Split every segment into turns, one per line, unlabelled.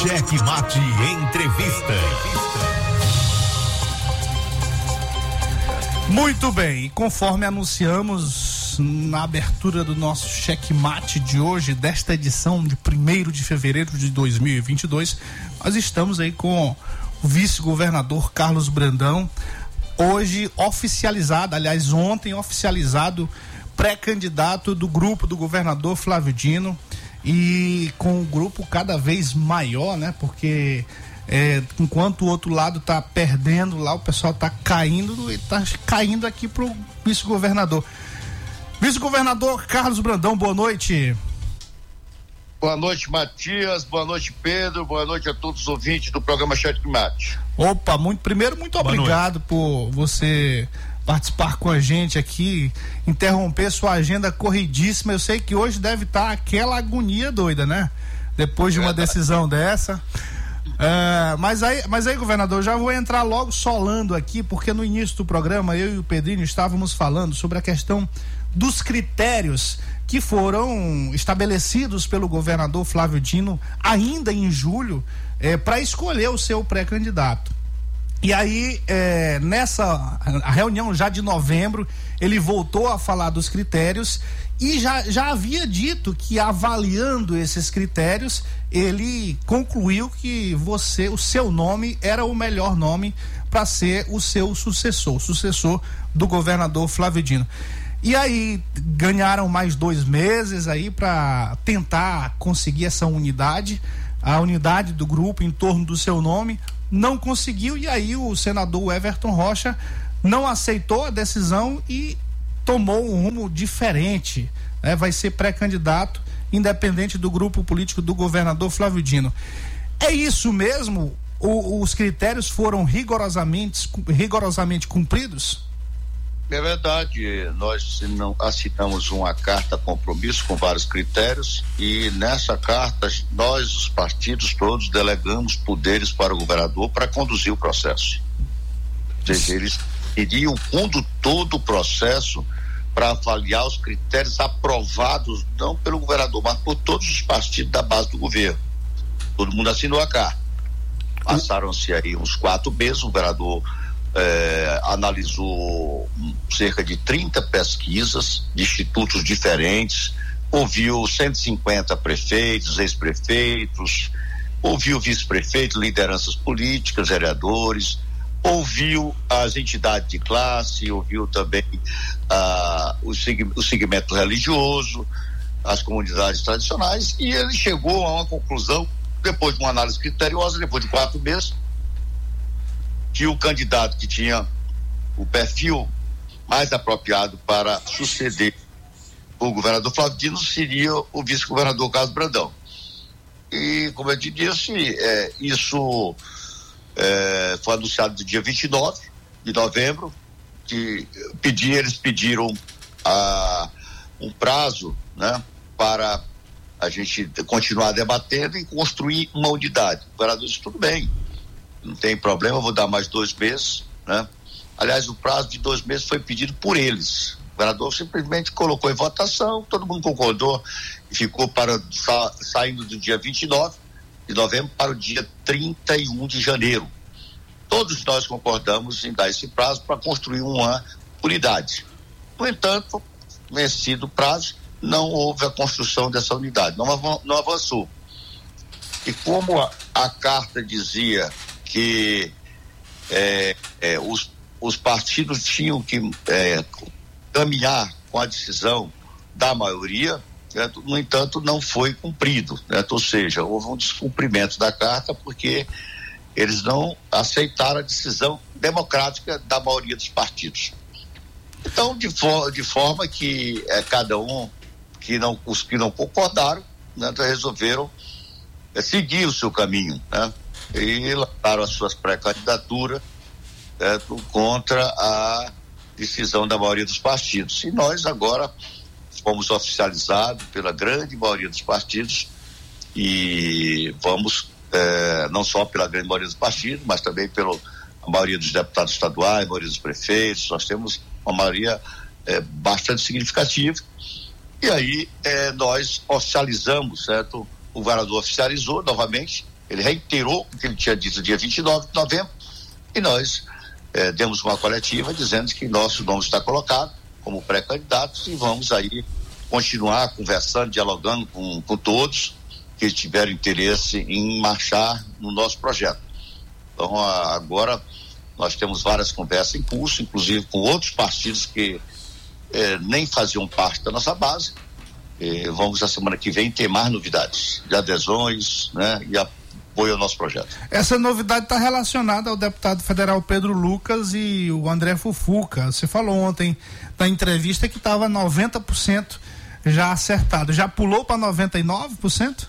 Cheque Mate Entrevista.
Muito bem, conforme anunciamos na abertura do nosso checkmate de hoje, desta edição de 1 de fevereiro de 2022, nós estamos aí com o vice-governador Carlos Brandão, hoje oficializado, aliás, ontem oficializado, pré-candidato do grupo do governador Flávio Dino e com o grupo cada vez maior, né? Porque é, enquanto o outro lado está perdendo lá, o pessoal está caindo e está caindo aqui pro vice-governador. Vice-governador Carlos Brandão, boa noite.
Boa noite, Matias. Boa noite, Pedro. Boa noite a todos os ouvintes do programa Chat Mate.
Opa, muito primeiro muito boa obrigado noite. por você participar com a gente aqui, interromper sua agenda corridíssima. Eu sei que hoje deve estar aquela agonia doida, né? Depois de uma decisão dessa. É, mas, aí, mas aí, governador, já vou entrar logo solando aqui, porque no início do programa eu e o Pedrinho estávamos falando sobre a questão dos critérios que foram estabelecidos pelo governador Flávio Dino ainda em julho é, para escolher o seu pré-candidato. E aí, é, nessa reunião já de novembro, ele voltou a falar dos critérios e já, já havia dito que avaliando esses critérios, ele concluiu que você, o seu nome era o melhor nome para ser o seu sucessor, o sucessor do governador Flávio Dino. E aí ganharam mais dois meses aí para tentar conseguir essa unidade, a unidade do grupo em torno do seu nome. Não conseguiu e aí o senador Everton Rocha não aceitou a decisão e tomou um rumo diferente. Né? Vai ser pré-candidato, independente do grupo político do governador Flávio Dino. É isso mesmo? O, os critérios foram rigorosamente, rigorosamente cumpridos?
É verdade, nós assinamos uma carta compromisso com vários critérios e nessa carta nós, os partidos todos, delegamos poderes para o governador para conduzir o processo. Eles iriam fundo todo o processo para avaliar os critérios aprovados não pelo governador, mas por todos os partidos da base do governo. Todo mundo assinou a carta. Passaram-se aí uns quatro meses, o governador é, analisou cerca de 30 pesquisas de institutos diferentes, ouviu 150 prefeitos, ex-prefeitos, ouviu vice-prefeitos, lideranças políticas, vereadores, ouviu as entidades de classe, ouviu também ah, o, o segmento religioso, as comunidades tradicionais, e ele chegou a uma conclusão, depois de uma análise criteriosa, depois de quatro meses, que o candidato que tinha o perfil mais apropriado para suceder o governador Flávio Dino seria o vice-governador Carlos Brandão. E, como eu te disse, é, isso é, foi anunciado no dia 29 de novembro, que pedir, eles pediram a, um prazo né, para a gente continuar debatendo e construir uma unidade. O governador disse, tudo bem, não tem problema, vou dar mais dois meses, né? Aliás, o prazo de dois meses foi pedido por eles. O governador simplesmente colocou em votação, todo mundo concordou e ficou para sa, saindo do dia 29 de novembro para o dia 31 de janeiro. Todos nós concordamos em dar esse prazo para construir uma unidade. No entanto, vencido o prazo, não houve a construção dessa unidade, não, não avançou. E como a, a carta dizia que é, é, os, os partidos tinham que é, caminhar com a decisão da maioria, no entanto, não foi cumprido. Ou seja, houve um descumprimento da carta porque eles não aceitaram a decisão democrática da maioria dos partidos. Então, de, for, de forma que é, cada um, que não, os que não concordaram, né, resolveram é, seguir o seu caminho. Né? E lançaram as suas pré-candidaturas contra a decisão da maioria dos partidos. E nós agora fomos oficializados pela grande maioria dos partidos e vamos, eh, não só pela grande maioria dos partidos, mas também pela maioria dos deputados estaduais, maioria dos prefeitos, nós temos uma maioria eh, bastante significativa. E aí eh, nós oficializamos, certo? O governador oficializou novamente Ele reiterou o que ele tinha dito dia 29 de novembro e nós eh, demos uma coletiva dizendo que nosso nome está colocado como pré-candidatos e vamos aí continuar conversando, dialogando com, com todos que tiveram interesse em marchar no nosso projeto. Então, agora nós temos várias conversas em curso, inclusive com outros partidos que eh, nem faziam parte da nossa base. Eh, vamos, a semana que vem, ter mais novidades de adesões né, e apoio ao nosso projeto.
Essa novidade está relacionada ao deputado federal Pedro Lucas e o André Fufuca. Você falou ontem na entrevista que estava 90% já acertado. Já pulou para 99%?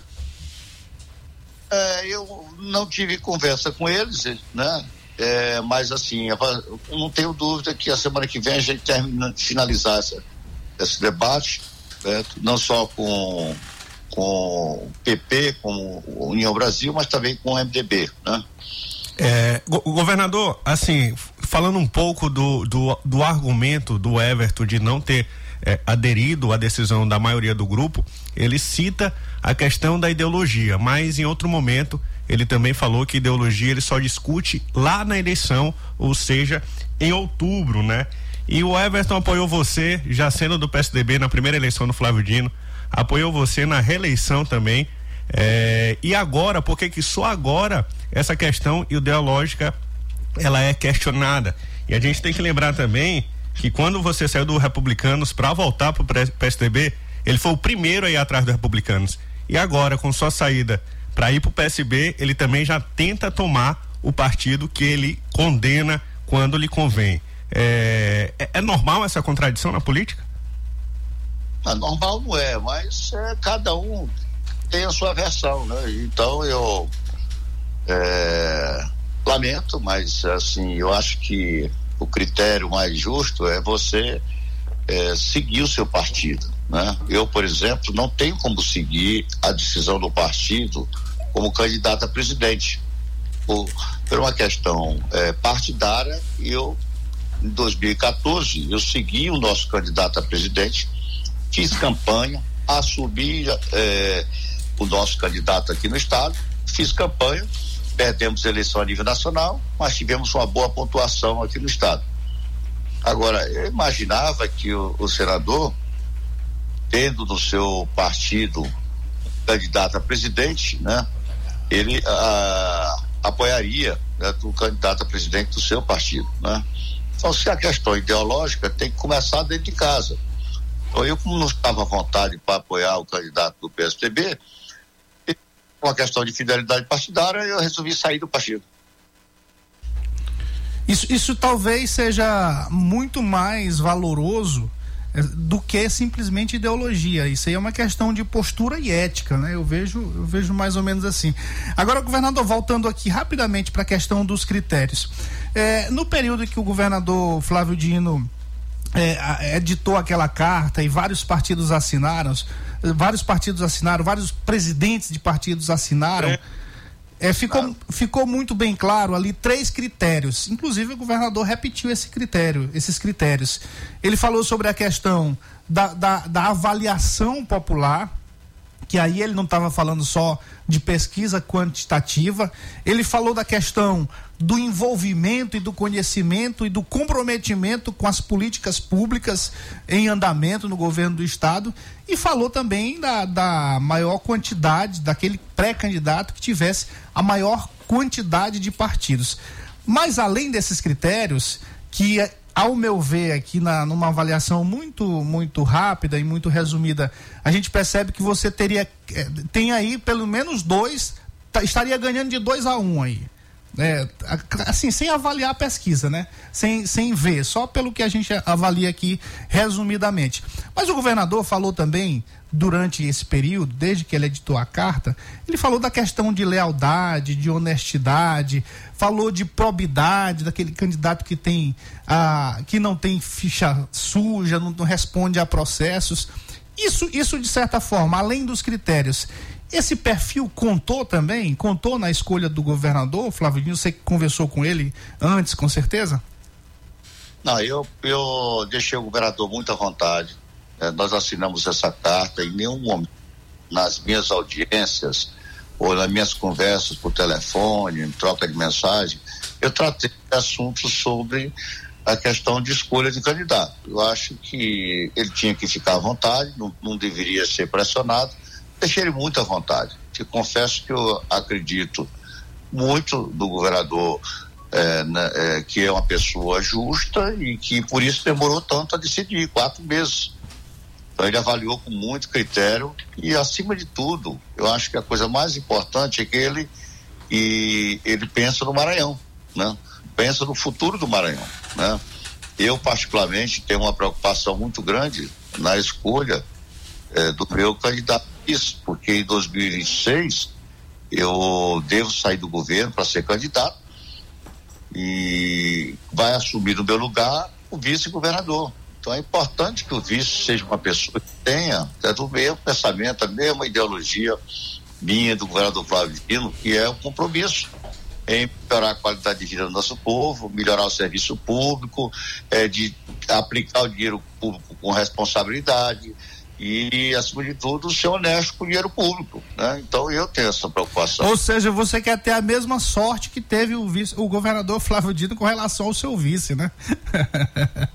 É, eu não tive conversa com eles, né? É, mas assim, eu não tenho dúvida que a semana que vem a gente termina de finalizar essa, esse debate, né? não só com com PP, com União Brasil, mas também com o MDB, né?
É, go governador, assim, falando um pouco do, do, do argumento do Everton de não ter é, aderido à decisão da maioria do grupo, ele cita a questão da ideologia, mas em outro momento ele também falou que ideologia ele só discute lá na eleição, ou seja, em outubro, né? E o Everton apoiou você, já sendo do PSDB na primeira eleição do Flávio Dino, apoiou você na reeleição também. É, e agora, por que só agora essa questão ideológica ela é questionada? E a gente tem que lembrar também que quando você saiu do Republicanos para voltar para o PSDB, ele foi o primeiro a ir atrás do Republicanos. E agora, com sua saída para ir para o PSB, ele também já tenta tomar o partido que ele condena quando lhe convém. É, é, é normal essa contradição na política?
Ah, normal não é, mas é, cada um tem a sua versão, né? Então eu é, lamento, mas assim, eu acho que o critério mais justo é você é, seguir o seu partido. Né? Eu, por exemplo, não tenho como seguir a decisão do partido como candidato a presidente. Por, por uma questão é, partidária, eu, em 2014, eu segui o nosso candidato a presidente, fiz campanha, assumi é, o nosso candidato aqui no estado, fiz campanha perdemos eleição a nível nacional, mas tivemos uma boa pontuação aqui no estado. Agora, eu imaginava que o, o senador, tendo no seu partido candidato a presidente, né, ele a, apoiaria né, o candidato a presidente do seu partido, né? Então, se a questão ideológica tem que começar dentro de casa. Então, eu, como não estava à vontade para apoiar o candidato do PSDB, uma questão de fidelidade partidária, eu resolvi sair do partido.
Isso, isso talvez seja muito mais valoroso eh, do que simplesmente ideologia. Isso aí é uma questão de postura e ética, né? Eu vejo, eu vejo mais ou menos assim. Agora, governador, voltando aqui rapidamente para a questão dos critérios. É, no período que o governador Flávio Dino é, editou aquela carta e vários partidos assinaram, vários partidos assinaram, vários presidentes de partidos assinaram. É. É, ficou, ficou muito bem claro ali três critérios. Inclusive o governador repetiu esse critério, esses critérios. Ele falou sobre a questão da, da, da avaliação popular, que aí ele não estava falando só de pesquisa quantitativa, ele falou da questão do envolvimento e do conhecimento e do comprometimento com as políticas públicas em andamento no governo do estado e falou também da, da maior quantidade daquele pré-candidato que tivesse a maior quantidade de partidos. Mas além desses critérios, que ao meu ver aqui na, numa avaliação muito muito rápida e muito resumida, a gente percebe que você teria eh, tem aí pelo menos dois, tá, estaria ganhando de dois a um aí. É, assim, sem avaliar a pesquisa, né? Sem, sem ver, só pelo que a gente avalia aqui resumidamente. Mas o governador falou também, durante esse período, desde que ele editou a carta, ele falou da questão de lealdade, de honestidade, falou de probidade, daquele candidato que tem a, que não tem ficha suja, não, não responde a processos. Isso, isso, de certa forma, além dos critérios, esse perfil contou também? Contou na escolha do governador, Flávio? Você conversou com ele antes, com certeza?
Não, eu, eu deixei o governador muito à vontade. É, nós assinamos essa carta em nenhum momento, nas minhas audiências, ou nas minhas conversas por telefone, em troca de mensagem, eu tratei assuntos sobre a questão de escolha de candidato. Eu acho que ele tinha que ficar à vontade, não, não deveria ser pressionado. Deixei ele muito à vontade. Te confesso que eu acredito muito do governador é, né, é, que é uma pessoa justa e que por isso demorou tanto a decidir quatro meses. Então ele avaliou com muito critério e acima de tudo, eu acho que a coisa mais importante é que ele e ele pensa no Maranhão, né? Pensa no futuro do Maranhão, né? Eu particularmente tenho uma preocupação muito grande na escolha é, do meu candidato porque em 2026 eu devo sair do governo para ser candidato e vai assumir no meu lugar o vice-governador. Então é importante que o vice seja uma pessoa que tenha é do mesmo pensamento, a mesma ideologia minha do governador Flávio Dino, que é o compromisso em melhorar a qualidade de vida do nosso povo, melhorar o serviço público, é, de aplicar o dinheiro público com responsabilidade, e, acima de tudo, ser honesto com o dinheiro público. Né? Então eu tenho essa preocupação.
Ou seja, você quer ter a mesma sorte que teve o, vice, o governador Flávio Dino com relação ao seu vice, né?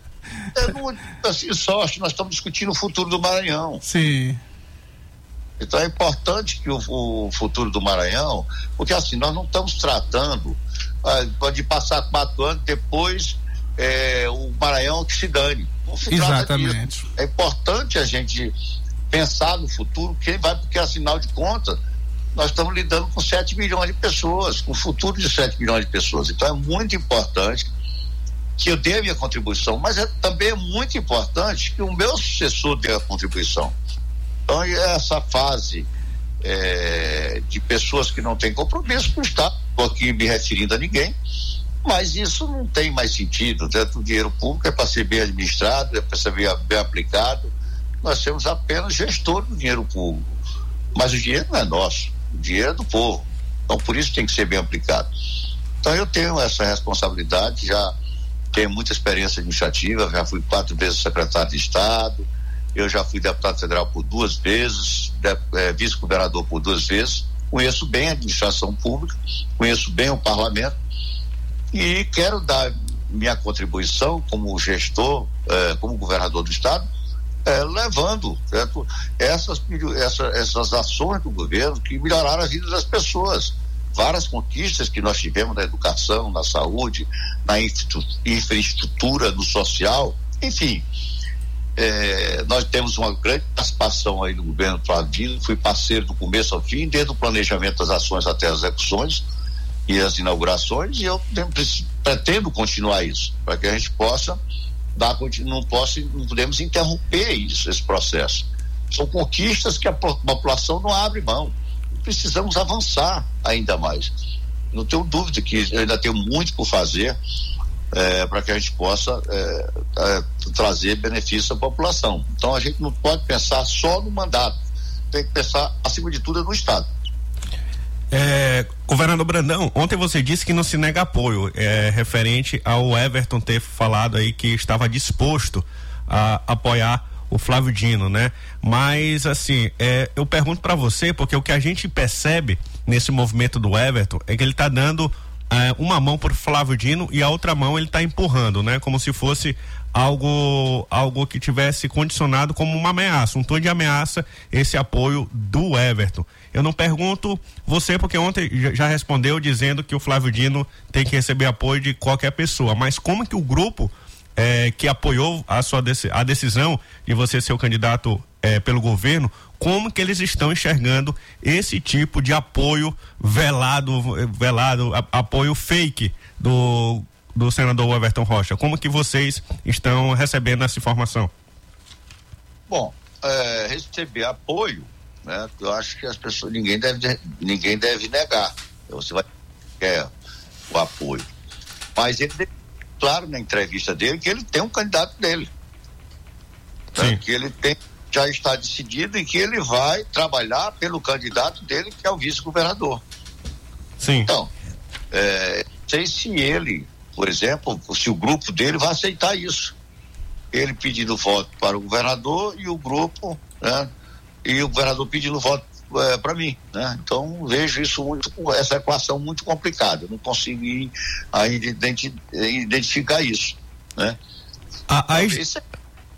é, não, assim, sorte, nós estamos discutindo o futuro do Maranhão.
Sim.
Então é importante que o, o futuro do Maranhão, porque assim, nós não estamos tratando ah, de passar quatro anos depois é, o Maranhão que se dane.
Não se Exatamente.
É importante a gente pensar no futuro, quem vai, porque afinal de contas, nós estamos lidando com 7 milhões de pessoas, com o futuro de 7 milhões de pessoas. Então é muito importante que eu dê a minha contribuição, mas é também é muito importante que o meu sucessor dê a contribuição. Então, essa fase é, de pessoas que não têm compromisso com o Estado, estou aqui me referindo a ninguém, mas isso não tem mais sentido. Né? O dinheiro público é para ser bem administrado, é para ser bem, bem aplicado. Nós temos apenas gestor do dinheiro público. Mas o dinheiro não é nosso, o dinheiro é do povo. Então, por isso tem que ser bem aplicado. Então, eu tenho essa responsabilidade, já tenho muita experiência administrativa, já fui quatro vezes secretário de Estado, eu já fui deputado federal por duas vezes, é, vice-governador por duas vezes, conheço bem a administração pública, conheço bem o parlamento, e quero dar minha contribuição como gestor, eh, como governador do estado, eh, levando certo? Essas, essa, essas ações do governo que melhoraram a vida das pessoas. Várias conquistas que nós tivemos na educação, na saúde, na infraestrutura, no social, enfim. Eh, nós temos uma grande participação aí no governo Flavino, fui parceiro do começo ao fim, desde o planejamento das ações até as execuções e as inaugurações, e eu pretendo continuar isso, para que a gente possa dar, não, possa, não podemos interromper isso, esse processo. São conquistas que a população não abre mão. Precisamos avançar ainda mais. Não tenho dúvida que ainda tem muito por fazer é, para que a gente possa é, é, trazer benefício à população. Então a gente não pode pensar só no mandato, tem que pensar, acima de tudo, no Estado.
É, governador Brandão, ontem você disse que não se nega apoio, é, referente ao Everton ter falado aí que estava disposto a apoiar o Flávio Dino, né? Mas assim, é, eu pergunto para você porque o que a gente percebe nesse movimento do Everton é que ele está dando é, uma mão para Flávio Dino e a outra mão ele está empurrando, né? Como se fosse algo algo que tivesse condicionado como uma ameaça, um tom de ameaça esse apoio do Everton. Eu não pergunto você porque ontem já respondeu dizendo que o Flávio Dino tem que receber apoio de qualquer pessoa, mas como que o grupo é, que apoiou a sua a decisão de você ser o candidato é, pelo governo, como que eles estão enxergando esse tipo de apoio velado, velado, a, apoio fake do do senador Everton Rocha. Como que vocês estão recebendo essa informação?
Bom, é, receber apoio, né? Eu acho que as pessoas ninguém deve ninguém deve negar. Você vai quer o apoio, mas ele claro na entrevista dele que ele tem um candidato dele, né? que ele tem já está decidido e que ele vai trabalhar pelo candidato dele que é o vice-governador.
Sim.
Então, é, sei se ele por exemplo, se o grupo dele vai aceitar isso. Ele pedindo voto para o governador e o grupo, né? E o governador pedindo voto é, para mim, né? Então vejo isso muito, essa equação muito complicada. não consigo ainda identificar isso, né?
A, a ex,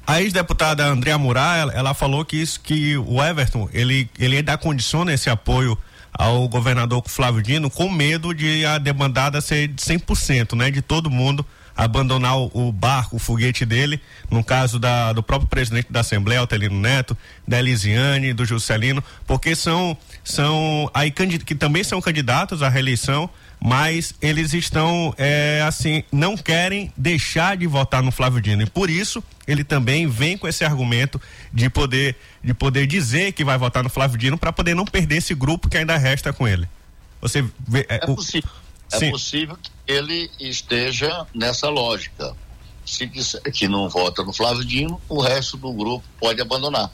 a ex-deputada Andréa Murá, ela, ela, falou que isso, que o Everton, ele, ele ainda condiciona esse apoio ao governador Flávio Dino com medo de a demandada ser de 100%, né? De todo mundo abandonar o, barco, o foguete dele, no caso da, do próprio presidente da Assembleia, Altelino Neto, da Elisiane, do Juscelino, porque são, são aí que também são candidatos à reeleição, mas eles estão, é, assim, não querem deixar de votar no Flávio Dino. E por isso ele também vem com esse argumento de poder, de poder dizer que vai votar no Flávio Dino para poder não perder esse grupo que ainda resta com ele. Você vê.
É, é possível. É possível que ele esteja nessa lógica. Se disser que não vota no Flávio Dino, o resto do grupo pode abandonar.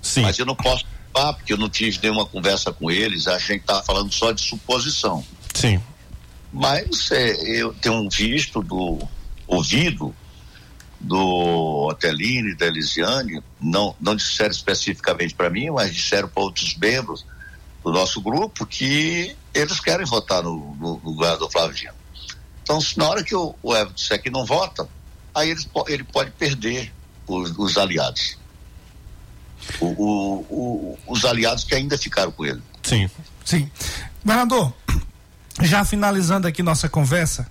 Sim. Mas eu não posso falar, porque eu não tive nenhuma conversa com eles, a gente está falando só de suposição.
Sim.
Mas é, eu tenho visto do ouvido do Otelini da Elisiane, não, não disseram especificamente para mim, mas disseram para outros membros do nosso grupo que eles querem votar no, no, no lugar do Flávio Dino. Então, se na hora que o, o Everton disser que não vota, aí ele, ele pode perder os, os aliados. O, o, os aliados que ainda ficaram com ele.
Sim. Sim. Governador, já finalizando aqui nossa conversa,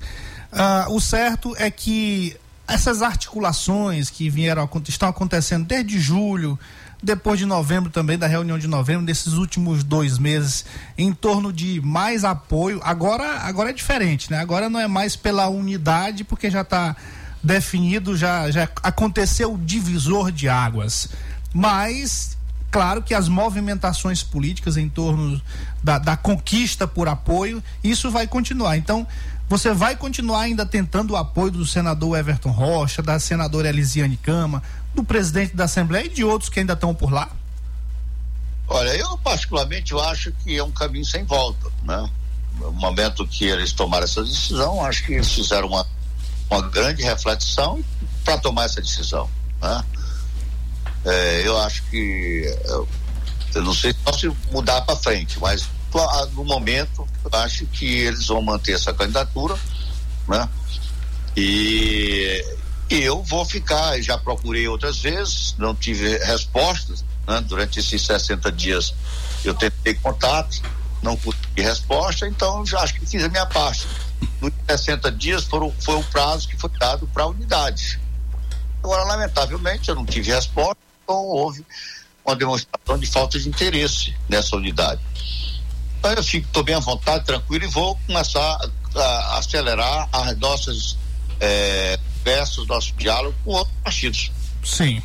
uh, o certo é que essas articulações que vieram estão acontecendo desde julho, depois de novembro também, da reunião de novembro, desses últimos dois meses, em torno de mais apoio. Agora, agora é diferente, né? Agora não é mais pela unidade, porque já está definido, já, já aconteceu o divisor de águas. Mas, claro que as movimentações políticas em torno da, da conquista por apoio, isso vai continuar. Então, você vai continuar ainda tentando o apoio do senador Everton Rocha, da senadora Elisiane Cama, do presidente da Assembleia e de outros que ainda estão por lá?
Olha, eu particularmente eu acho que é um caminho sem volta, né? No momento que eles tomaram essa decisão, acho que eles fizeram uma, uma grande reflexão para tomar essa decisão, né? É, eu acho que eu, eu não sei se mudar para frente, mas no momento eu acho que eles vão manter essa candidatura, né? E, e eu vou ficar, já procurei outras vezes, não tive respostas, né? Durante esses 60 dias eu tentei contato, não consegui resposta, então já acho que fiz a minha parte. Nos 60 dias foram, foi o prazo que foi dado para a unidade. Agora, lamentavelmente, eu não tive resposta, então houve uma demonstração de falta de interesse nessa unidade. Então eu fico, estou bem à vontade, tranquilo, e vou começar a, acelerar as nossas é, conversas, nosso diálogo com outros partidos.
Sim.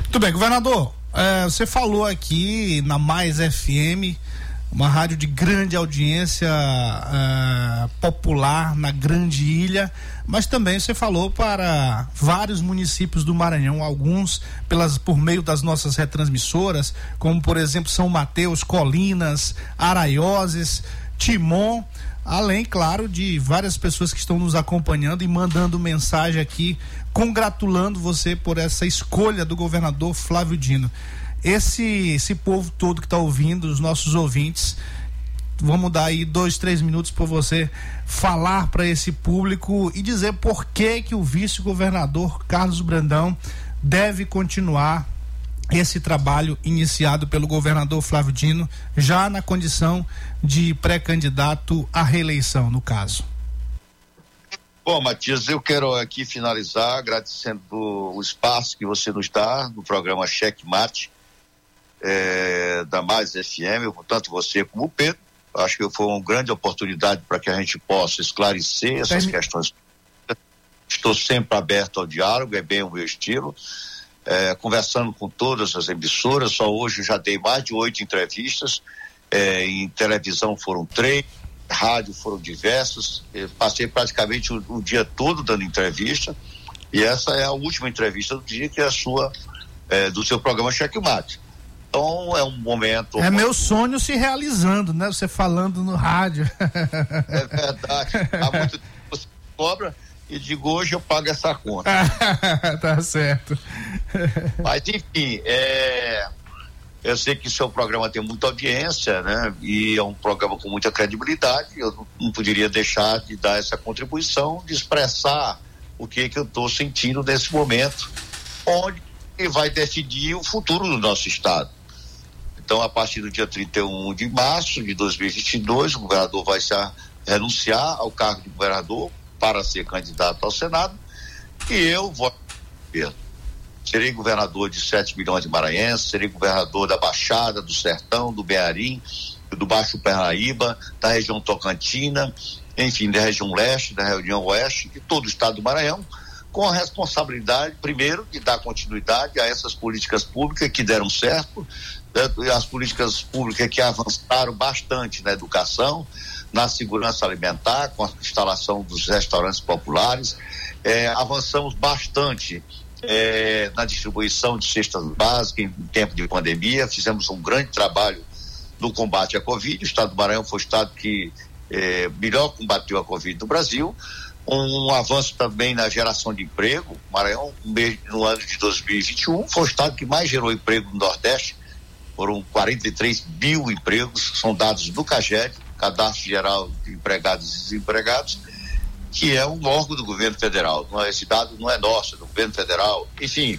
Muito bem, governador. É, você falou aqui na Mais FM uma rádio de grande audiência uh, popular na grande ilha, mas também você falou para vários municípios do Maranhão, alguns pelas por meio das nossas retransmissoras, como por exemplo São Mateus, Colinas, Araioses, Timon, além, claro, de várias pessoas que estão nos acompanhando e mandando mensagem aqui, congratulando você por essa escolha do governador Flávio Dino. Esse esse povo todo que está ouvindo, os nossos ouvintes, vamos dar aí dois, três minutos para você falar para esse público e dizer por que que o vice-governador Carlos Brandão deve continuar esse trabalho iniciado pelo governador Flávio Dino, já na condição de pré-candidato à reeleição, no caso.
Bom, Matias, eu quero aqui finalizar agradecendo o espaço que você nos dá no programa Cheque Mate é, da Mais FM, tanto você como o Pedro. Acho que foi uma grande oportunidade para que a gente possa esclarecer essas questões. Estou sempre aberto ao diálogo, é bem o meu estilo. É, conversando com todas as emissoras, só hoje já dei mais de oito entrevistas. É, em televisão foram três, rádio foram diversas. passei praticamente o, o, dia todo dando entrevista. E essa é a última entrevista do dia, que é a sua, é, do seu programa Checkmate. Então é um momento.
É meu sonho se realizando, né? Você falando no rádio.
É verdade. Há muito tempo você cobra e digo hoje eu pago essa conta.
tá certo.
Mas enfim, é, Eu sei que seu programa tem muita audiência, né? E é um programa com muita credibilidade. Eu não, poderia deixar de dar essa contribuição, de expressar o que, que eu estou sentindo nesse momento, onde vai decidir o futuro do nosso Estado. Então, a partir do dia 31 de março de 2022, o governador vai se renunciar ao cargo de governador para ser candidato ao Senado. E eu vou serei governador de 7 milhões de maranhenses, serei governador da Baixada, do Sertão, do Bearim, do Baixo Parnaíba, da região Tocantina, enfim, da região leste, da região oeste, de todo o estado do Maranhão, com a responsabilidade, primeiro, de dar continuidade a essas políticas públicas que deram certo, as políticas públicas que avançaram bastante na educação, na segurança alimentar, com a instalação dos restaurantes populares, é, avançamos bastante é, na distribuição de cestas básicas em tempo de pandemia, fizemos um grande trabalho no combate à Covid. O estado do Maranhão foi o estado que é, melhor combateu a Covid no Brasil. Um, um, avanço também na geração de emprego. Maranhão, no ano de 2021, foi o estado que mais gerou emprego no Nordeste. Foram 43 mil empregos, são dados do CAGED, Cadastro Geral de Empregados e Desempregados, que é um órgão do governo federal. É, esse dado não é nosso, é do governo federal. Enfim,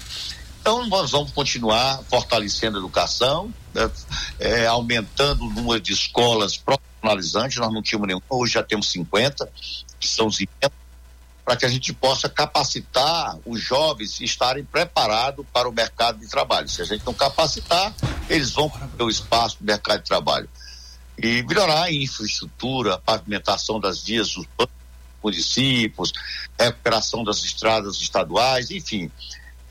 então nós vamos continuar fortalecendo a educação, né, é, aumentando o número de escolas profissionalizantes, nós não tínhamos nenhuma, hoje já temos 50, que são os para que a gente possa capacitar os jovens e estarem preparados para o mercado de trabalho. Se a gente não capacitar, eles vão para o espaço do mercado de trabalho. E melhorar a infraestrutura, a pavimentação das vias dos municípios, recuperação das estradas estaduais, enfim.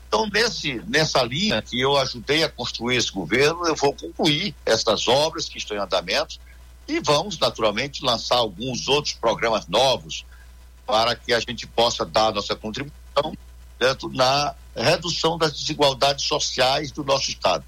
Então, nesse, nessa linha que eu ajudei a construir esse governo, eu vou concluir essas obras que estão em andamento e vamos, naturalmente, lançar alguns outros programas novos para que a gente possa dar nossa contribuição certo? na redução das desigualdades sociais do nosso Estado,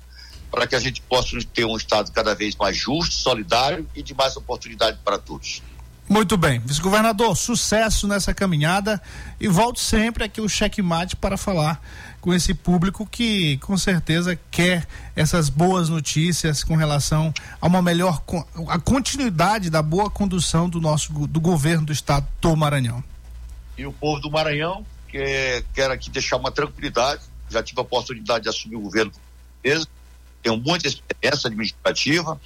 para que a gente possa ter um Estado cada vez mais justo, solidário e de mais oportunidade para todos.
Muito bem. Vice-governador, sucesso nessa caminhada e volte sempre aqui o checkmate para falar com esse público que com certeza quer essas boas notícias com relação a uma melhor a continuidade da boa condução do nosso do governo do estado do Maranhão.
E o povo do Maranhão que quer aqui deixar uma tranquilidade, já tive a oportunidade de assumir o governo, tenho muita experiência administrativa,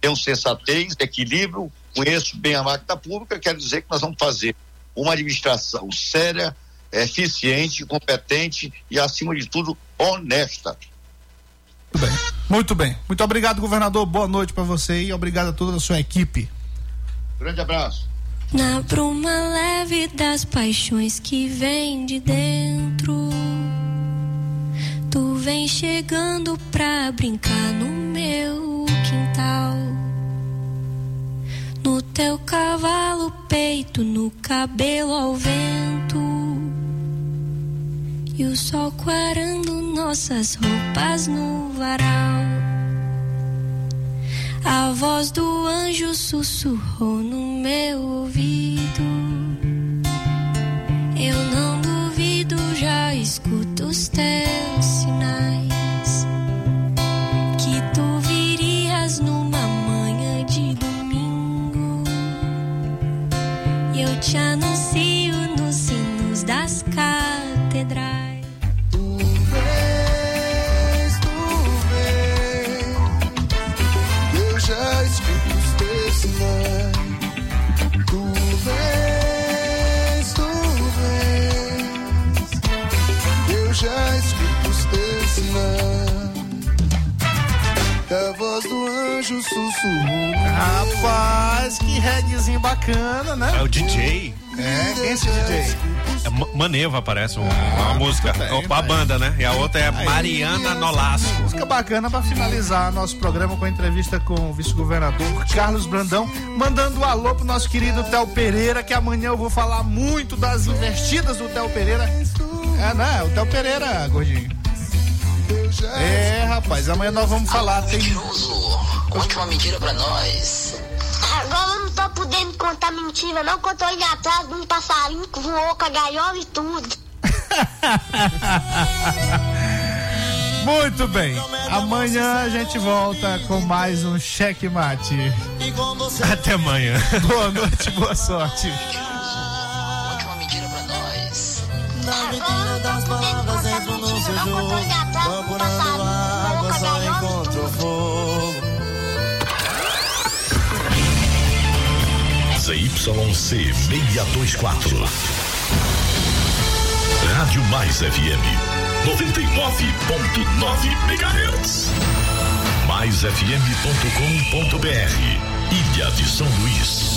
tenho sensatez, equilíbrio, conheço bem a máquina pública, quero dizer que nós vamos fazer uma administração séria, eficiente, competente e, acima de tudo, honesta.
Muito bem. Muito bem. Muito obrigado, governador. Boa noite para você e obrigado a toda a sua equipe.
Grande abraço.
Na bruma leve das paixões que vem de dentro, tu vem chegando pra brincar no meu quintal. No teu cavalo, peito, no cabelo ao vento. E o sol quarando nossas roupas no varal. A voz do anjo sussurrou no meu ouvido.
Anjo sussurrou.
Rapaz, que reggaezinho bacana, né?
É o DJ.
É, quem é esse DJ?
É Maneva, parece uma, ah, uma música. Bem, a banda, né? E a outra é Mariana Nolasco.
Música bacana para finalizar nosso programa com a entrevista com o vice-governador Carlos Brandão, mandando um alô pro nosso querido Theo Pereira, que amanhã eu vou falar muito das investidas do Theo Pereira. É, né? O Theo Pereira, gordinho. É, rapaz, amanhã nós vamos falar.
Tem... Mentiroso, conte uma mentira pra nós.
Agora eu não tô podendo contar mentira, não, que eu tô indo atrás de um passarinho que voou com a gaiola e tudo.
Muito bem. Amanhã a gente volta com mais um cheque mate.
Até amanhã.
Boa noite, boa sorte.
Procurando água, só encontro fogo.
ZYC 624. Rádio Mais FM 99.9 MHz. MaisFM.com.br Ilha de São Luís.